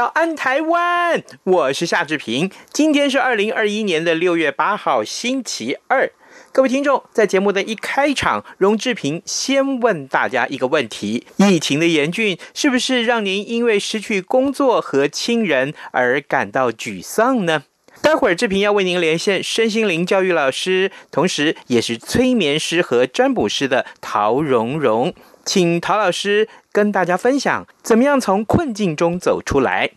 早安台湾，我是夏志平。今天是二零二一年的六月八号，星期二。各位听众，在节目的一开场，荣志平先问大家一个问题：疫情的严峻，是不是让您因为失去工作和亲人而感到沮丧呢？待会儿志平要为您连线身心灵教育老师，同时也是催眠师和占卜师的陶蓉蓉，请陶老师跟大家分享怎么样从困境中走出来。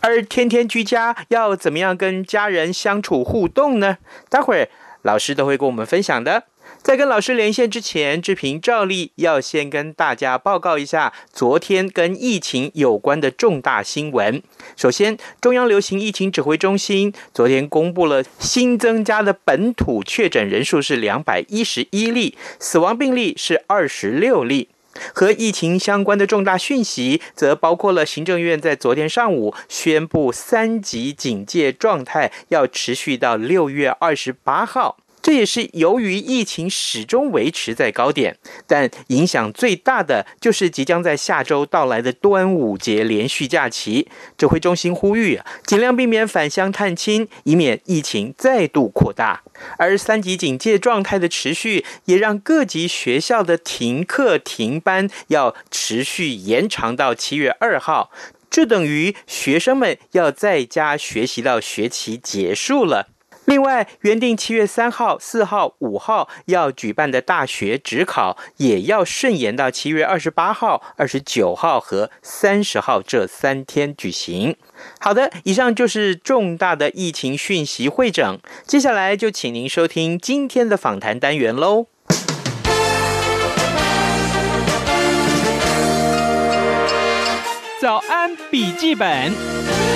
而天天居家要怎么样跟家人相处互动呢？待会儿老师都会跟我们分享的。在跟老师连线之前，志平照例要先跟大家报告一下昨天跟疫情有关的重大新闻。首先，中央流行疫情指挥中心昨天公布了新增加的本土确诊人数是两百一十一例，死亡病例是二十六例。和疫情相关的重大讯息，则包括了行政院在昨天上午宣布三级警戒状态要持续到六月二十八号。这也是由于疫情始终维持在高点，但影响最大的就是即将在下周到来的端午节连续假期。指挥中心呼吁，尽量避免返乡探亲，以免疫情再度扩大。而三级警戒状态的持续，也让各级学校的停课停班要持续延长到七月二号。这等于学生们要在家学习到学期结束了。另外，原定七月三号、四号、五号要举办的大学指考，也要顺延到七月二十八号、二十九号和三十号这三天举行。好的，以上就是重大的疫情讯息汇整。接下来就请您收听今天的访谈单元喽。早安，笔记本。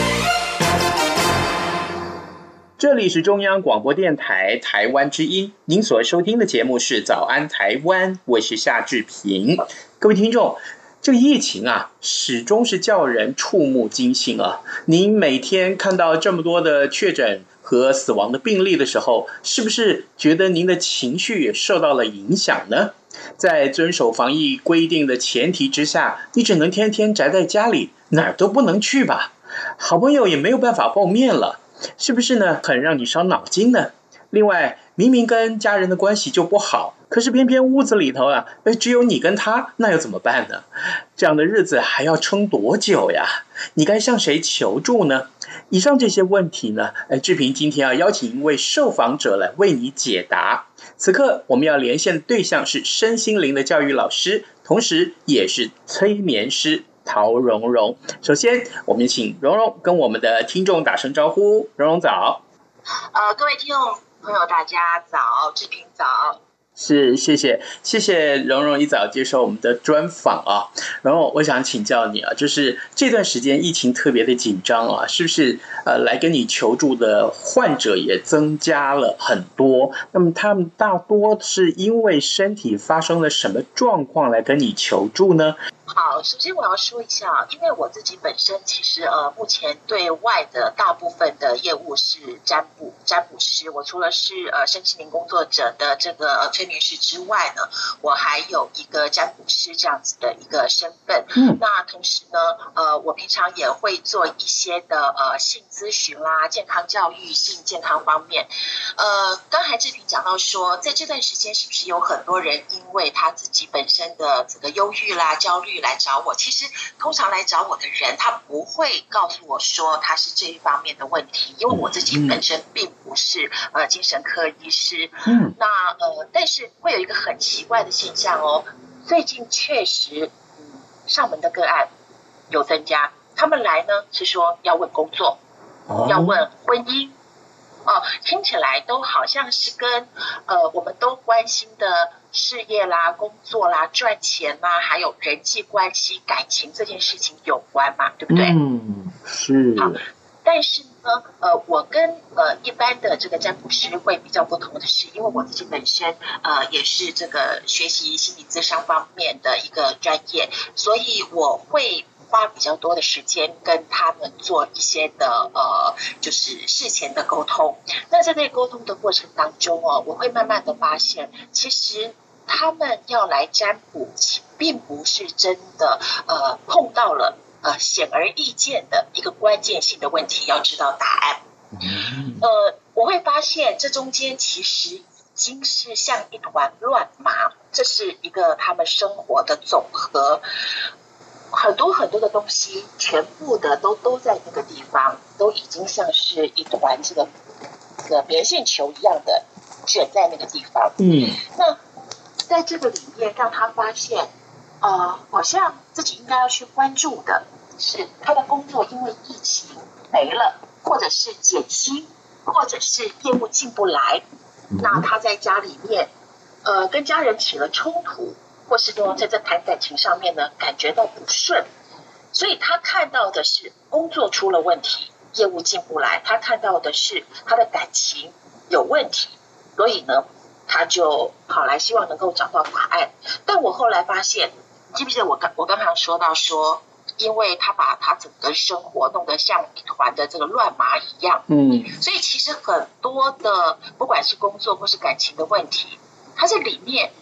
这里是中央广播电台台湾之音，您所收听的节目是《早安台湾》，我是夏志平。各位听众，这个疫情啊，始终是叫人触目惊心啊！您每天看到这么多的确诊和死亡的病例的时候，是不是觉得您的情绪也受到了影响呢？在遵守防疫规定的前提之下，你只能天天宅在家里，哪儿都不能去吧？好朋友也没有办法碰面了。是不是呢？很让你伤脑筋呢。另外，明明跟家人的关系就不好，可是偏偏屋子里头啊，哎，只有你跟他，那又怎么办呢？这样的日子还要撑多久呀？你该向谁求助呢？以上这些问题呢，哎，志平今天要邀请一位受访者来为你解答。此刻我们要连线的对象是身心灵的教育老师，同时也是催眠师。陶蓉蓉，首先我们请蓉蓉跟我们的听众打声招呼。蓉蓉早，呃，各位听众朋友，大家早，志平早。是，谢谢，谢谢蓉蓉一早接受我们的专访啊。然后我想请教你啊，就是这段时间疫情特别的紧张啊，是不是呃来跟你求助的患者也增加了很多？那么他们大多是因为身体发生了什么状况来跟你求助呢？好，首先我要说一下，因为我自己本身其实呃，目前对外的大部分的业务是占卜占卜师。我除了是呃身心灵工作者的这个催眠师之外呢，我还有一个占卜师这样子的一个身份。嗯，那同时呢，呃，我平常也会做一些的呃性咨询啦、健康教育、性健康方面。呃，刚才志平讲到说，在这段时间是不是有很多人因为他自己本身的这个忧郁啦、焦虑。来找我，其实通常来找我的人，他不会告诉我说他是这一方面的问题，因为我自己本身并不是呃精神科医师。嗯，那呃，但是会有一个很奇怪的现象哦，最近确实，嗯，上门的个案有增加，他们来呢是说要问工作，要问婚姻，哦，听起来都好像是跟呃我们都关心的事业啦、工作啦、赚钱啦，还有人际关系、感情这件事情有关嘛，对不对？嗯，是。好，但是呢，呃，我跟呃一般的这个占卜师会比较不同的是，因为我自己本身呃也是这个学习心理咨商方面的一个专业，所以我会。花比较多的时间跟他们做一些的呃，就是事前的沟通。那在这沟通的过程当中哦，我会慢慢的发现，其实他们要来占卜，并不是真的呃碰到了呃显而易见的一个关键性的问题，要知道答案。呃，我会发现这中间其实已经是像一团乱麻，这是一个他们生活的总和。很多很多的东西，全部的都都在那个地方，都已经像是一团这个这个棉线球一样的卷在那个地方。嗯，那在这个里面，让他发现，啊、呃，好像自己应该要去关注的是他的工作，因为疫情没了，或者是减薪，或者是业务进不来，那他在家里面，呃，跟家人起了冲突。或是说在这谈感情上面呢，感觉到不顺，所以他看到的是工作出了问题，业务进不来；他看到的是他的感情有问题，所以呢，他就跑来希望能够找到答案。但我后来发现，记不记得我刚我刚刚说到说，因为他把他整个生活弄得像一团的这个乱麻一样，嗯，所以其实很多的不管是工作或是感情的问题，他在里面。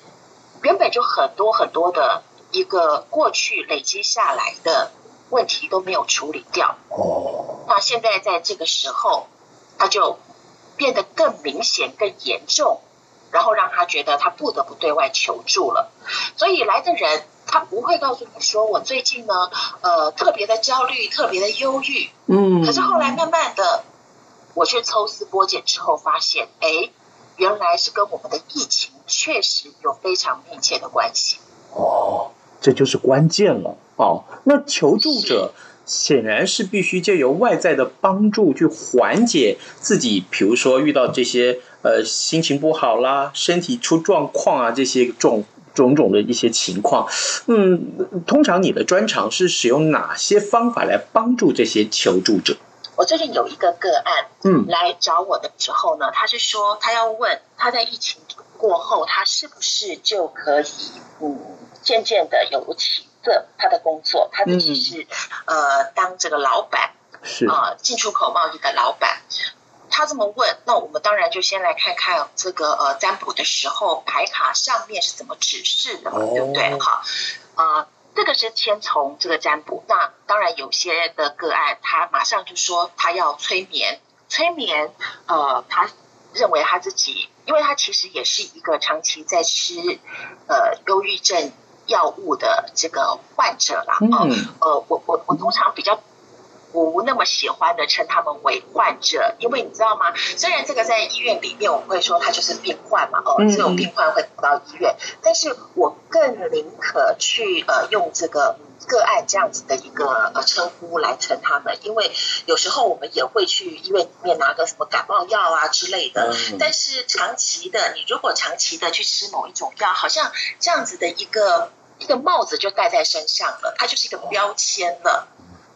原本就很多很多的一个过去累积下来的问题都没有处理掉，哦，那现在在这个时候，他就变得更明显、更严重，然后让他觉得他不得不对外求助了。所以来的人他不会告诉你说，我最近呢，呃，特别的焦虑、特别的忧郁，嗯，可是后来慢慢的，我去抽丝剥茧之后发现，哎。原来是跟我们的疫情确实有非常密切的关系哦，这就是关键了哦。那求助者显然是必须借由外在的帮助去缓解自己，比如说遇到这些呃心情不好啦、身体出状况啊这些种种种的一些情况。嗯，通常你的专长是使用哪些方法来帮助这些求助者？我最近有一个个案，嗯，来找我的时候呢，他是说他要问他在疫情过后，他是不是就可以，嗯，渐渐的有起色他的工作，他自己是、嗯、呃当这个老板，是啊、呃，进出口贸易的老板。他这么问，那我们当然就先来看看这个呃占卜的时候牌卡上面是怎么指示的嘛，哦、对不对？好，啊、呃。这个是先从这个占卜，那当然有些的个案，他马上就说他要催眠，催眠，呃，他认为他自己，因为他其实也是一个长期在吃呃忧郁症药物的这个患者啦，嗯、呃，我我我通常比较。不那么喜欢的称他们为患者，因为你知道吗？虽然这个在医院里面我们会说他就是病患嘛，哦，这种病患会跑到医院，但是我更宁可去呃用这个个案这样子的一个呃称呼来称他们，因为有时候我们也会去医院里面拿个什么感冒药啊之类的，但是长期的，你如果长期的去吃某一种药，好像这样子的一个一个帽子就戴在身上了，它就是一个标签了。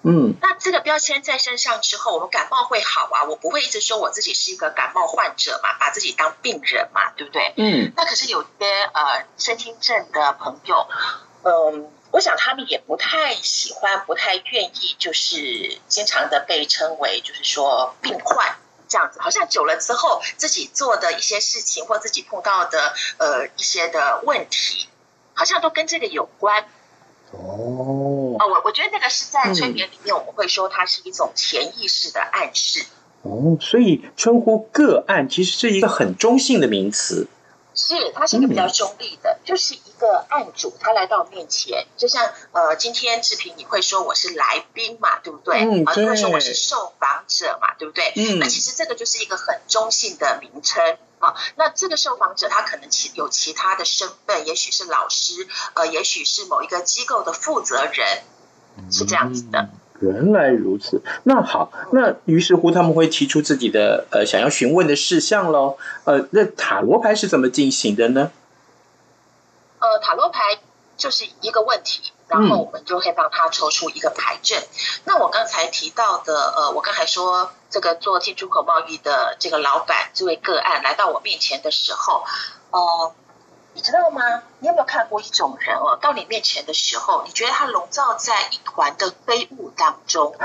嗯，那这个标签在身上之后，我们感冒会好啊？我不会一直说我自己是一个感冒患者嘛，把自己当病人嘛，对不对？嗯。那可是有些呃身心症的朋友，嗯，我想他们也不太喜欢，不太愿意，就是经常的被称为就是说病患这样子，好像久了之后自己做的一些事情或自己碰到的呃一些的问题，好像都跟这个有关。哦，啊，我我觉得那个是在催眠里面，我们会说它是一种潜意识的暗示。哦，所以称呼个案其实是一个很中性的名词。是，他是一个比较中立的，嗯、就是一个案主，他来到面前，就像呃，今天志平你会说我是来宾嘛，对不对？嗯，对。你会说我是受访者嘛，对不对？嗯。那其实这个就是一个很中性的名称。啊，那这个受访者他可能其有其他的身份，也许是老师，呃，也许是某一个机构的负责人，是这样子的。原来如此，那好，那于是乎他们会提出自己的呃想要询问的事项喽。呃，那塔罗牌是怎么进行的呢？呃，塔罗牌就是一个问题，然后我们就会帮他抽出一个牌阵。嗯、那我刚才提到的，呃，我刚才说这个做进出口贸易的这个老板这位个案来到我面前的时候，呃。你知道吗？你有没有看过一种人哦？到你面前的时候，你觉得他笼罩在一团的飞雾当中。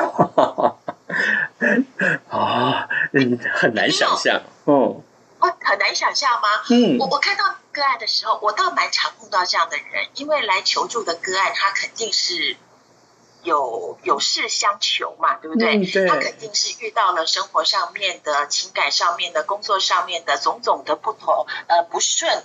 啊，嗯，很难想象。哦，哦，很难想象吗？嗯，我我看到个案的时候，我倒蛮常碰到这样的人，因为来求助的个案，他肯定是有有事相求嘛，对不对？嗯，对。他肯定是遇到了生活上面的、情感上面的、工作上面的种种的不同，呃，不顺。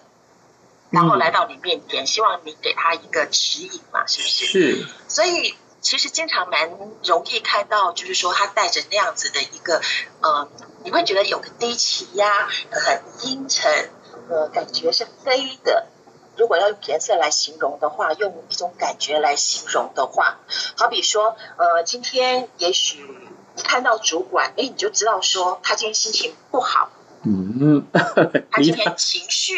然后来到你面前，希望你给他一个指引嘛，是不是？是。所以其实经常蛮容易看到，就是说他带着那样子的一个，呃，你会觉得有个低气压，很阴沉，呃，感觉是黑的。如果要用颜色来形容的话，用一种感觉来形容的话，好比说，呃，今天也许你看到主管，哎，你就知道说他今天心情不好。嗯，他今天 情绪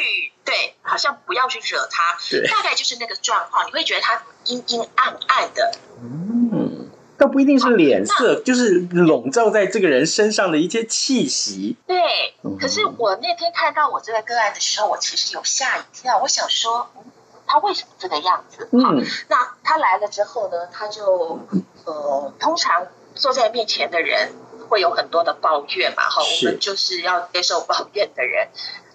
像不要去惹他，对大概就是那个状况。你会觉得他阴阴暗暗的，嗯，倒不一定是脸色，就是笼罩在这个人身上的一些气息。对，可是我那天看到我这个个案的时候，我其实有吓一跳。我想说，嗯，他为什么这个样子？嗯，那他来了之后呢，他就呃，通常坐在面前的人。会有很多的抱怨嘛，哈，我们就是要接受抱怨的人。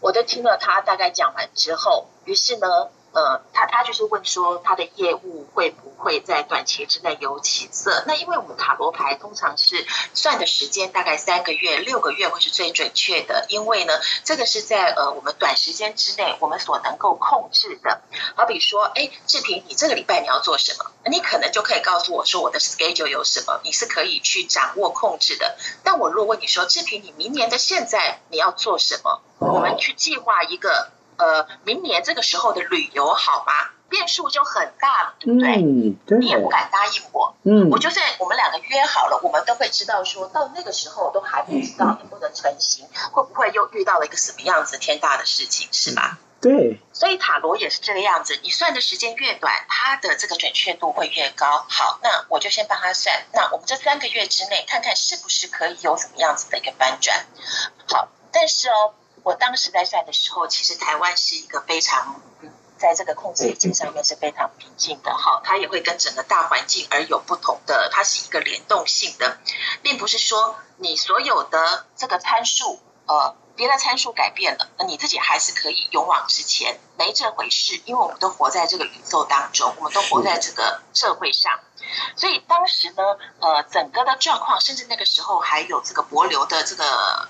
我都听了他大概讲完之后，于是呢。呃，他他就是问说，他的业务会不会在短期之内有起色？那因为我们塔罗牌通常是算的时间大概三个月、六个月会是最准确的，因为呢，这个是在呃我们短时间之内我们所能够控制的。好比说，哎，志平，你这个礼拜你要做什么？你可能就可以告诉我说，我的 schedule 有什么，你是可以去掌握控制的。但我如果问你说，志平，你明年的现在你要做什么？我们去计划一个。呃，明年这个时候的旅游好吗？变数就很大了，对不对？嗯，对。你也不敢答应我。嗯。我就算我们两个约好了，我们都会知道说，说到那个时候都还不知道能不能成行，会不会又遇到了一个什么样子天大的事情，是吧？对。所以塔罗也是这个样子，你算的时间越短，它的这个准确度会越高。好，那我就先帮他算。那我们这三个月之内，看看是不是可以有什么样子的一个翻转。好，但是哦。我当时在算的时候，其实台湾是一个非常，在这个控制力上面是非常平静的哈，它也会跟整个大环境而有不同的，它是一个联动性的，并不是说你所有的这个参数，呃，别的参数改变了，那你自己还是可以勇往直前，没这回事，因为我们都活在这个宇宙当中，我们都活在这个社会上，所以当时呢，呃，整个的状况，甚至那个时候还有这个博流的这个。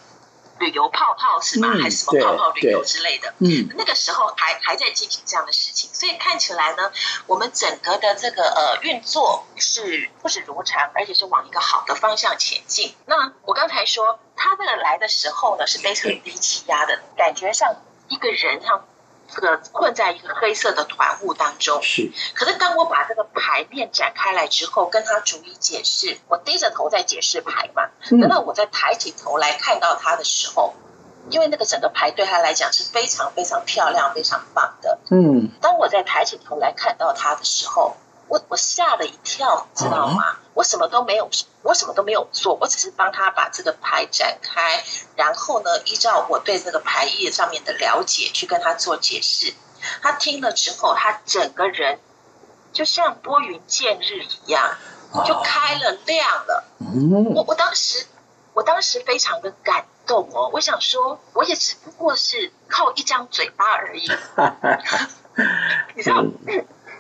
旅游泡泡是吗？还是什么泡泡旅游之类的？嗯，那个时候还还在进行这样的事情，所以看起来呢，我们整个的这个呃运作是不是如常，而且是往一个好的方向前进。那我刚才说他这个来的时候呢，是非常低气压的感觉，像一个人像。这个困在一个黑色的团雾当中，是。可是当我把这个牌面展开来之后，跟他逐一解释，我低着头在解释牌嘛。等到我在抬起头来看到他的时候，因为那个整个牌对他来讲是非常非常漂亮、非常棒的。嗯。当我在抬起头来看到他的时候，我我吓了一跳，知道吗？啊、我什么都没有，我什么都没有做，我只是帮他把这个牌展开，然后呢，依照我对这个牌页上面的了解去跟他做解释。他听了之后，他整个人就像拨云见日一样，就开了亮了。我我当时我当时非常的感动哦，我想说，我也只不过是靠一张嘴巴而已，你知道。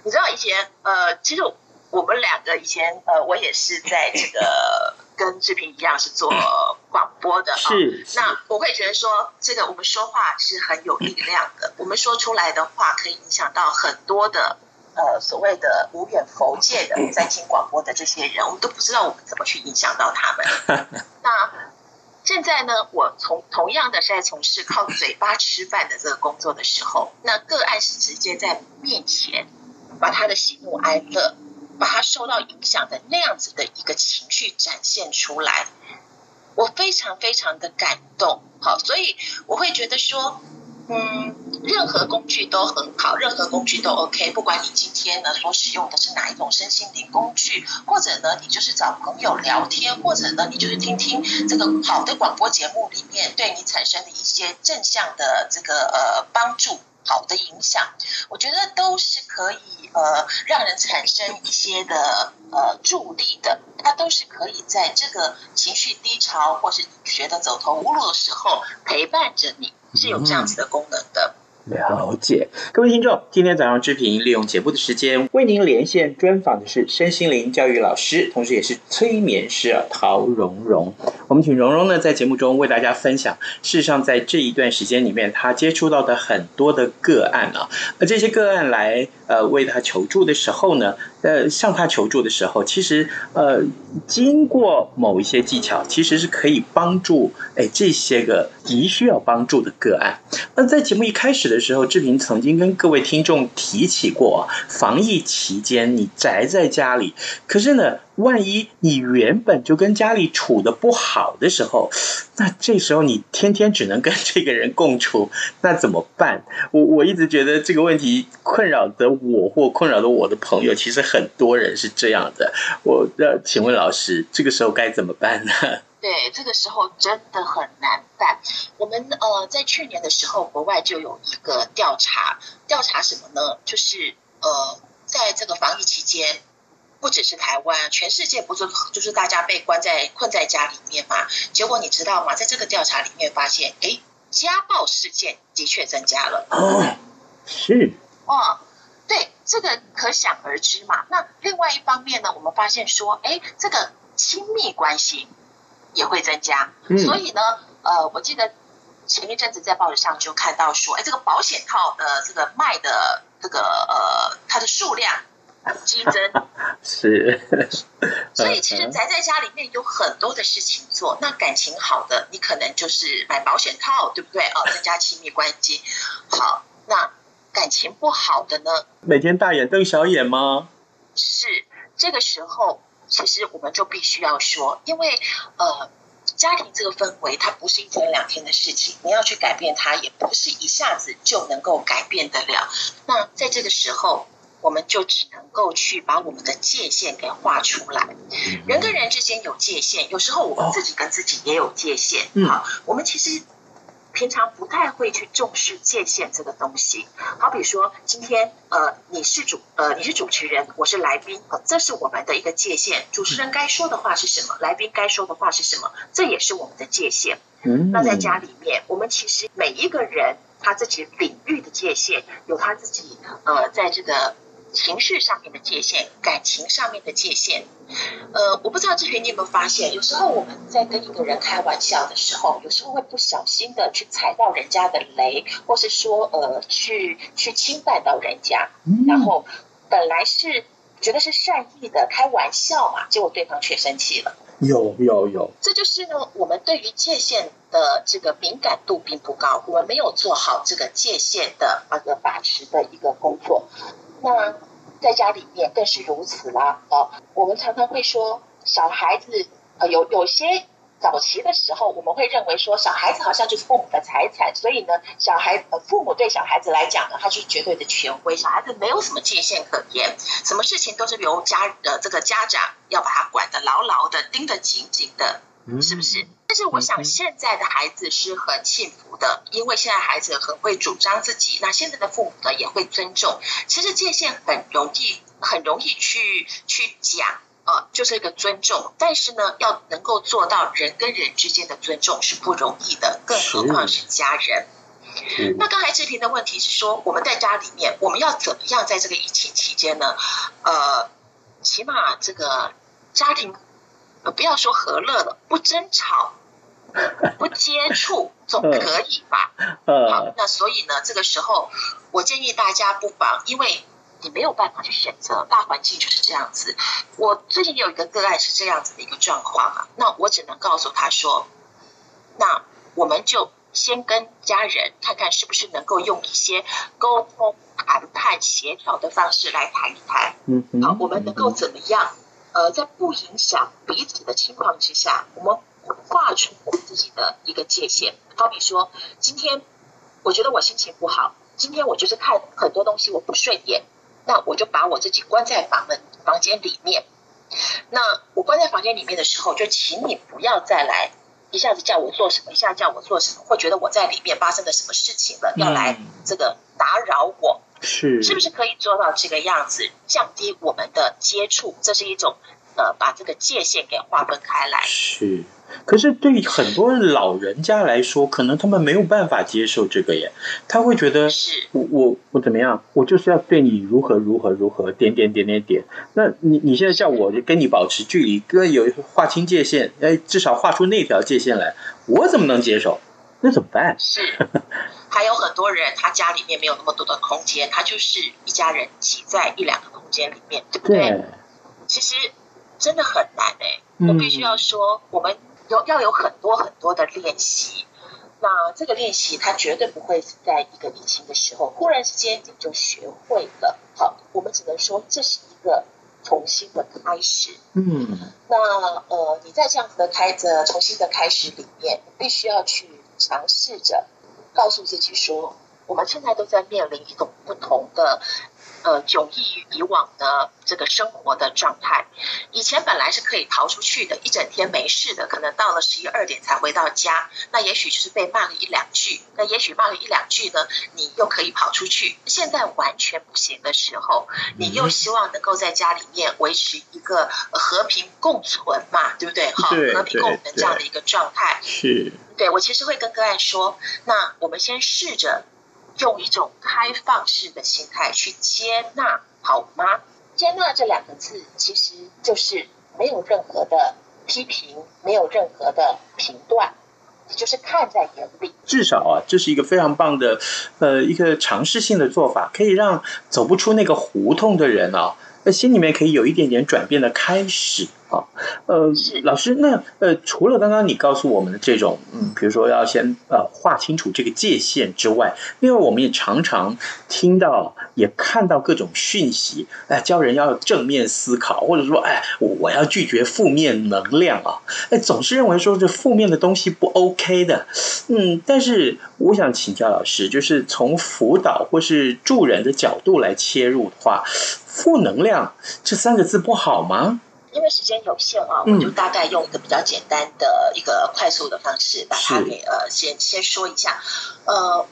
你知道以前呃，其实我们两个以前呃，我也是在这个 跟志平一样是做广播的哈。是。那我会觉得说，这个我们说话是很有力量的，我们说出来的话可以影响到很多的呃所谓的无远弗届的 在听广播的这些人，我们都不知道我们怎么去影响到他们。那现在呢，我从同样的是在从事靠嘴巴吃饭的这个工作的时候，那个案是直接在面前。把他的喜怒哀乐把他受到影响的那样子的一个情绪展现出来，我非常非常的感动。好，所以我会觉得说。嗯，任何工具都很好，任何工具都 OK。不管你今天呢所使用的是哪一种身心灵工具，或者呢你就是找朋友聊天，或者呢你就是听听这个好的广播节目里面对你产生的一些正向的这个呃帮助，好的影响，我觉得都是可以呃让人产生一些的呃助力的。它都是可以在这个情绪低潮或是觉得走投无路的时候陪伴着你。是有这样子的功能的。了解，各位听众，今天早上志平利用节目的时间为您连线专访的是身心灵教育老师，同时也是催眠师陶蓉蓉。我们请蓉蓉呢在节目中为大家分享，事实上在这一段时间里面，他接触到的很多的个案啊，而这些个案来呃为他求助的时候呢，呃向他求助的时候，其实呃经过某一些技巧，其实是可以帮助哎这些个急需要帮助的个案。那在节目一开始的。的时候，志平曾经跟各位听众提起过，防疫期间你宅在家里，可是呢，万一你原本就跟家里处的不好的时候，那这时候你天天只能跟这个人共处，那怎么办？我我一直觉得这个问题困扰的我或困扰的我的朋友，其实很多人是这样的。我要请问老师，这个时候该怎么办呢？对，这个时候真的很难办。我们呃，在去年的时候，国外就有一个调查，调查什么呢？就是呃，在这个防疫期间，不只是台湾，全世界不是就是大家被关在困在家里面嘛？结果你知道吗？在这个调查里面发现，哎，家暴事件的确增加了。哦，是。哦，对，这个可想而知嘛。那另外一方面呢，我们发现说，哎，这个亲密关系。也会增加，所以呢，呃，我记得前一阵子在报纸上就看到说，哎，这个保险套的这个卖的这个呃，它的数量激增，是，所以其实宅在家里面有很多的事情做。那感情好的，你可能就是买保险套，对不对？哦，增加亲密关系。好，那感情不好的呢？每天大眼瞪小眼吗？是，这个时候。其实我们就必须要说，因为呃，家庭这个氛围它不是一天两天的事情，你要去改变它，也不是一下子就能够改变得了。那在这个时候，我们就只能够去把我们的界限给画出来。人跟人之间有界限，有时候我们自己跟自己也有界限。好，我们其实。平常不太会去重视界限这个东西，好比说今天呃你是主呃你是主持人，我是来宾，呃，这是我们的一个界限。主持人该说的话是什么？来宾该说的话是什么？这也是我们的界限。嗯，那在家里面，我们其实每一个人他自己领域的界限，有他自己呃在这个。情绪上面的界限，感情上面的界限，呃，我不知道志平你有没有发现，有时候我们在跟一个人开玩笑的时候，有时候会不小心的去踩到人家的雷，或是说呃，去去侵犯到人家，然后本来是觉得是善意的开玩笑嘛，结果对方却生气了。有有有，这就是呢，我们对于界限的这个敏感度并不高，我们没有做好这个界限的那个把持的一个工作。那在家里面更是如此啦。哦，我们常常会说，小孩子呃，有有些早期的时候，我们会认为说，小孩子好像就是父母的财产，所以呢，小孩呃，父母对小孩子来讲呢，他是绝对的权威，小孩子没有什么界限可言，什么事情都是由家呃这个家长要把他管得牢牢的，盯得紧紧的。是不是？但是我想现在的孩子是很幸福的，因为现在孩子很会主张自己，那现在的父母呢也会尊重。其实界限很容易，很容易去去讲呃，就是一个尊重。但是呢，要能够做到人跟人之间的尊重是不容易的，更何况是家人。那刚才志平的问题是说，我们在家里面，我们要怎么样在这个疫情期间呢？呃，起码这个家庭。不要说和乐了，不争吵，不接 触，总可以吧？好，那所以呢，这个时候我建议大家不妨，因为你没有办法去选择，大环境就是这样子。我最近有一个个案是这样子的一个状况啊，那我只能告诉他说，那我们就先跟家人看看是不是能够用一些沟通谈判协调的方式来谈一谈。嗯嗯。好，我们能够怎么样？呃，在不影响彼此的情况之下，我们画出我们自己的一个界限。好比说，今天我觉得我心情不好，今天我就是看很多东西我不顺眼，那我就把我自己关在房门房间里面。那我关在房间里面的时候，就请你不要再来一下子叫我做什么，一下子叫我做什么，或觉得我在里面发生了什么事情了，要来这个打扰我，是是不是可以做到这个样子，降低我们的接触？这是一种呃，把这个界限给划分开来。是。可是对于很多老人家来说，可能他们没有办法接受这个耶。他会觉得，是我我我怎么样？我就是要对你如何如何如何，点点点点点。那你你现在叫我跟你保持距离，跟有划清界限，哎，至少画出那条界限来，我怎么能接受？那怎么办？是，还有很多人，他家里面没有那么多的空间，他就是一家人挤在一两个空间里面，对不对？对。其实真的很难哎，我必须要说，我们。有要有很多很多的练习，那这个练习它绝对不会是在一个年轻的时候忽然之间你就学会了。好，我们只能说这是一个重新的开始。嗯，那呃，你在这样子的开着重新的开始里面，必须要去尝试着告诉自己说，我们现在都在面临一种不同的。呃，迥异于以往的这个生活的状态。以前本来是可以逃出去的，一整天没事的，可能到了十一二点才回到家。那也许就是被骂了一两句，那也许骂了一两句呢，你又可以跑出去。现在完全不行的时候，你又希望能够在家里面维持一个和平共存嘛，对不对？好，和平共存这样的一个状态。是。对，我其实会跟个案说，那我们先试着。用一种开放式的心态去接纳，好吗？接纳这两个字，其实就是没有任何的批评，没有任何的评断，也就是看在眼里。至少啊，这是一个非常棒的，呃，一个尝试性的做法，可以让走不出那个胡同的人啊，那心里面可以有一点点转变的开始。好，呃，老师，那呃，除了刚刚你告诉我们的这种，嗯，比如说要先呃划清楚这个界限之外，因为我们也常常听到，也看到各种讯息，哎，教人要正面思考，或者说，哎，我我要拒绝负面能量啊，哎，总是认为说这负面的东西不 OK 的，嗯，但是我想请教老师，就是从辅导或是助人的角度来切入的话，负能量这三个字不好吗？因为时间有限啊，我就大概用一个比较简单的一个快速的方式把它给呃先先说一下。呃，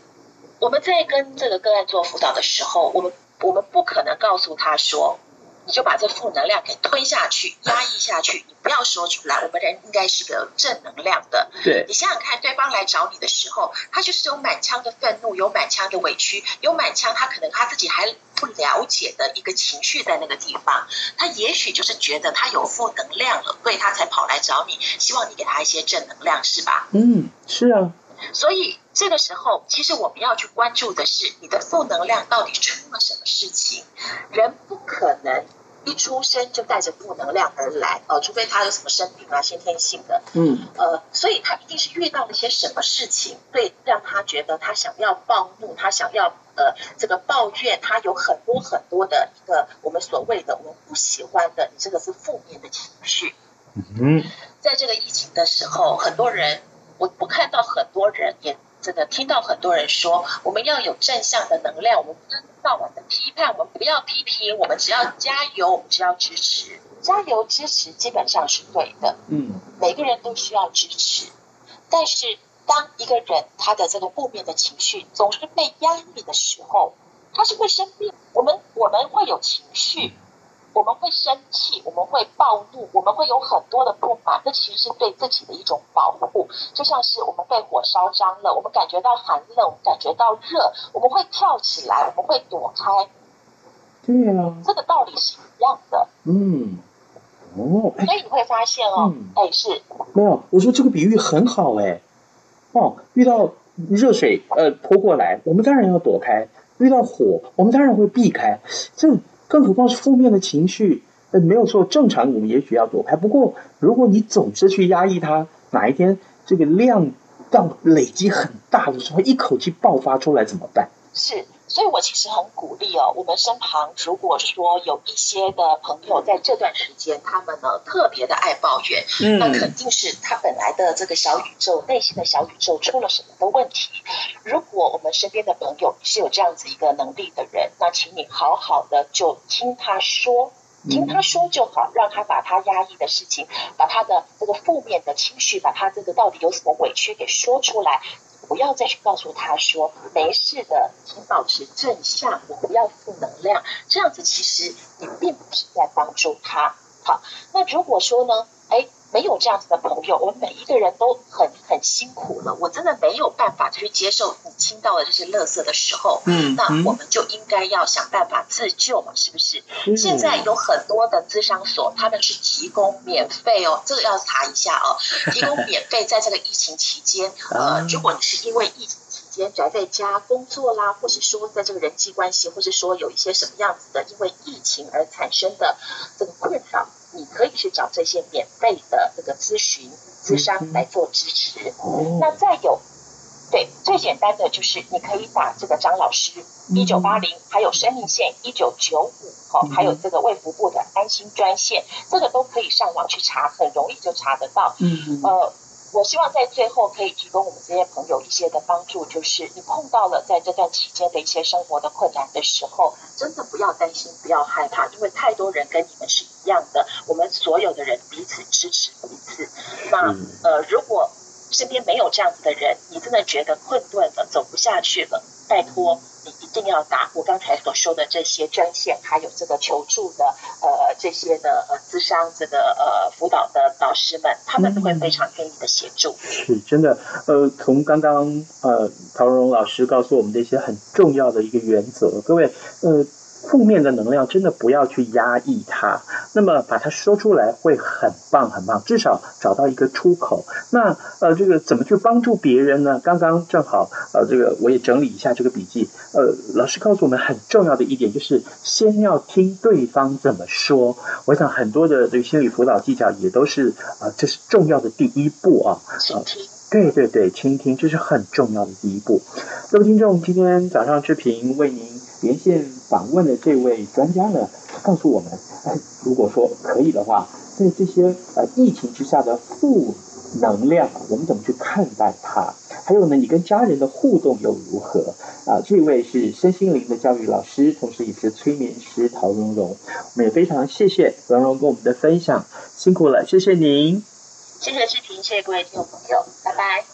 我们在跟这个个案做辅导的时候，我们我们不可能告诉他说，你就把这负能量给吞下去、压抑下去，你不要说出来。我们人应该是个正能量的。对，你想想看，对方来找你的时候，他就是有满腔的愤怒，有满腔的委屈，有满腔他可能他自己还。不了解的一个情绪在那个地方，他也许就是觉得他有负能量了，所以他才跑来找你，希望你给他一些正能量，是吧？嗯，是啊。所以这个时候，其实我们要去关注的是你的负能量到底出了什么事情。人不可能。一出生就带着负能量而来，呃，除非他有什么生病啊，先天性的，嗯，呃，所以他一定是遇到了些什么事情，对，让他觉得他想要暴怒，他想要呃这个抱怨，他有很多很多的一个我们所谓的我们不喜欢的，你这个是负面的情绪。嗯，在这个疫情的时候，很多人，我我看到很多人也。真的听到很多人说，我们要有正向的能量，我们不能到晚的批判，我们不要批评，我们只要加油，我们只要支持，加油支持基本上是对的。嗯，每个人都需要支持，但是当一个人他的这个负面的情绪总是被压抑的时候，他是会生病。我们我们会有情绪。我们会生气，我们会暴怒，我们会有很多的不满，这其实是对自己的一种保护。就像是我们被火烧伤了，我们感觉到寒冷，我们感觉到热，我们会跳起来，我们会躲开。对啊，这个道理是一样的。嗯，哦，所以你会发现哦，嗯、哎，是没有，我说这个比喻很好哎。哦，遇到热水呃泼过来，我们当然要躲开；遇到火，我们当然会避开。这。更何况是负面的情绪，呃，没有错，正常我们也许要躲开。不过，如果你总是去压抑它，哪一天这个量到累积很大的时候，一口气爆发出来怎么办？是，所以我其实很鼓励哦，我们身旁如果说有一些的朋友在这段时间，他们呢特别的爱抱怨，嗯，那肯定是他本来的这个小宇宙，内心的小宇宙出了什么的问题。如果我们身边的朋友是有这样子一个能力的人，那请你好好的就听他说，听他说就好，让他把他压抑的事情，把他的这个负面的情绪，把他这个到底有什么委屈给说出来。不要再去告诉他说没事的，请保持正向，我不要负能量。这样子其实你并不是在帮助他。好，那如果说呢，没有这样子的朋友，我们每一个人都很很辛苦了。我真的没有办法去接受你听到的这些垃圾的时候，嗯，那我们就应该要想办法自救嘛，是不是？嗯、现在有很多的咨商所，他们是提供免费哦，这个要查一下哦，提供免费在这个疫情期间，呃，如果你是因为疫情期间宅在家工作啦，或是说在这个人际关系，或是说有一些什么样子的，因为疫情而产生的这个困扰。你可以去找这些免费的这个咨询、咨商来做支持。嗯、那再有，对，最简单的就是你可以打这个张老师一九八零，还有生命线一九九五，哦，还有这个卫福部的安心专线，这个都可以上网去查，很容易就查得到。嗯，呃。我希望在最后可以提供我们这些朋友一些的帮助，就是你碰到了在这段期间的一些生活的困难的时候，真的不要担心，不要害怕，因为太多人跟你们是一样的，我们所有的人彼此支持彼此。那呃，如果身边没有这样子的人，你真的觉得困顿了，走不下去了，拜托。你一定要打我刚才所说的这些专线，还有这个求助的呃这些的呃咨商这个呃辅导的导师们，他们都会非常愿意的协助。是真的，呃，从刚刚呃陶荣老师告诉我们的一些很重要的一个原则，各位呃。负面的能量真的不要去压抑它，那么把它说出来会很棒很棒，至少找到一个出口。那呃，这个怎么去帮助别人呢？刚刚正好呃，这个我也整理一下这个笔记。呃，老师告诉我们很重要的一点就是先要听对方怎么说。我想很多的这个心理辅导技巧也都是啊、呃，这是重要的第一步啊。倾听。对对对，倾听这是很重要的第一步。各位听众，今天早上志平为您连线访问的这位专家呢，告诉我们，哎，如果说可以的话，在这些呃疫情之下的负能量，我们怎么去看待它？还有呢，你跟家人的互动又如何？啊，这位是身心灵的教育老师，同时也是催眠师陶蓉蓉。我们也非常谢谢蓉蓉跟我们的分享，辛苦了，谢谢您。谢谢志平，谢谢各位听众朋友，拜拜。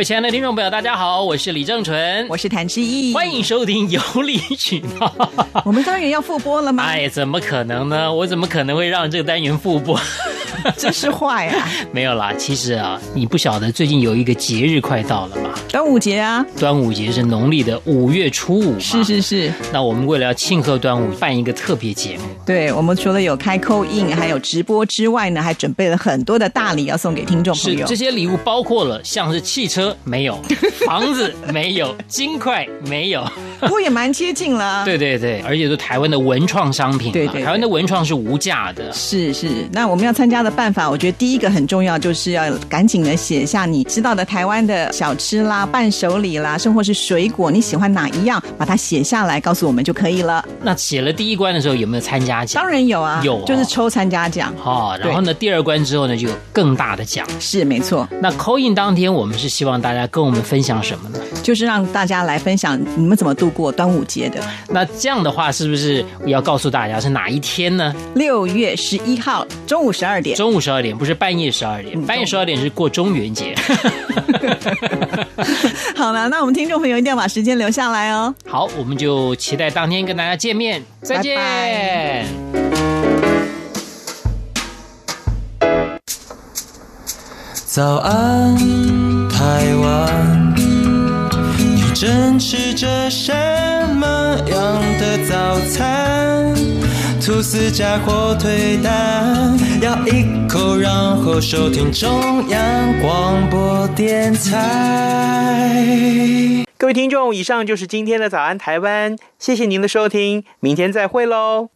位亲爱的听众朋友，大家好，我是李正淳，我是谭志毅，欢迎收听有理取闹。我们单元要复播了吗？哎，怎么可能呢？我怎么可能会让这个单元复播？真是坏啊！没有啦，其实啊，你不晓得最近有一个节日快到了吗？端午节啊！端午节是农历的五月初五。是是是。那我们为了要庆贺端午，办一个特别节目。对，我们除了有开 call in，还有直播之外呢，还准备了很多的大礼要送给听众朋友。是，这些礼物包括了像是汽车没有，房子没有，金块没有。不过也蛮接近了。对对对，而且都台湾的文创商品。对，对对，台湾的文创是无价的。是是，那我们要参加的办法，我觉得第一个很重要，就是要赶紧的写下你知道的台湾的小吃啦、伴手礼啦，甚或是水果，你喜欢哪一样，把它写下来告诉我们就可以了。那写了第一关的时候有没有参加奖？当然有啊，有、哦，就是抽参加奖。好、哦，然后呢，第二关之后呢，就有更大的奖。是没错。那 call in 当天，我们是希望大家跟我们分享什么呢？就是让大家来分享你们怎么度过端午节的。那这样的话，是不是要告诉大家是哪一天呢？六月十一号中午十二点。中午十二点，不是半夜十二点。半夜十二点是过中元节。好了，那我们听众朋友一定要把时间留下来哦。好，我们就期待当天跟大家见面。再见。拜拜。早安，台湾。正吃着什么样的早餐？吐司加火腿蛋，咬一口，然后收听中央广播电台。各位听众，以上就是今天的早安台湾，谢谢您的收听，明天再会喽。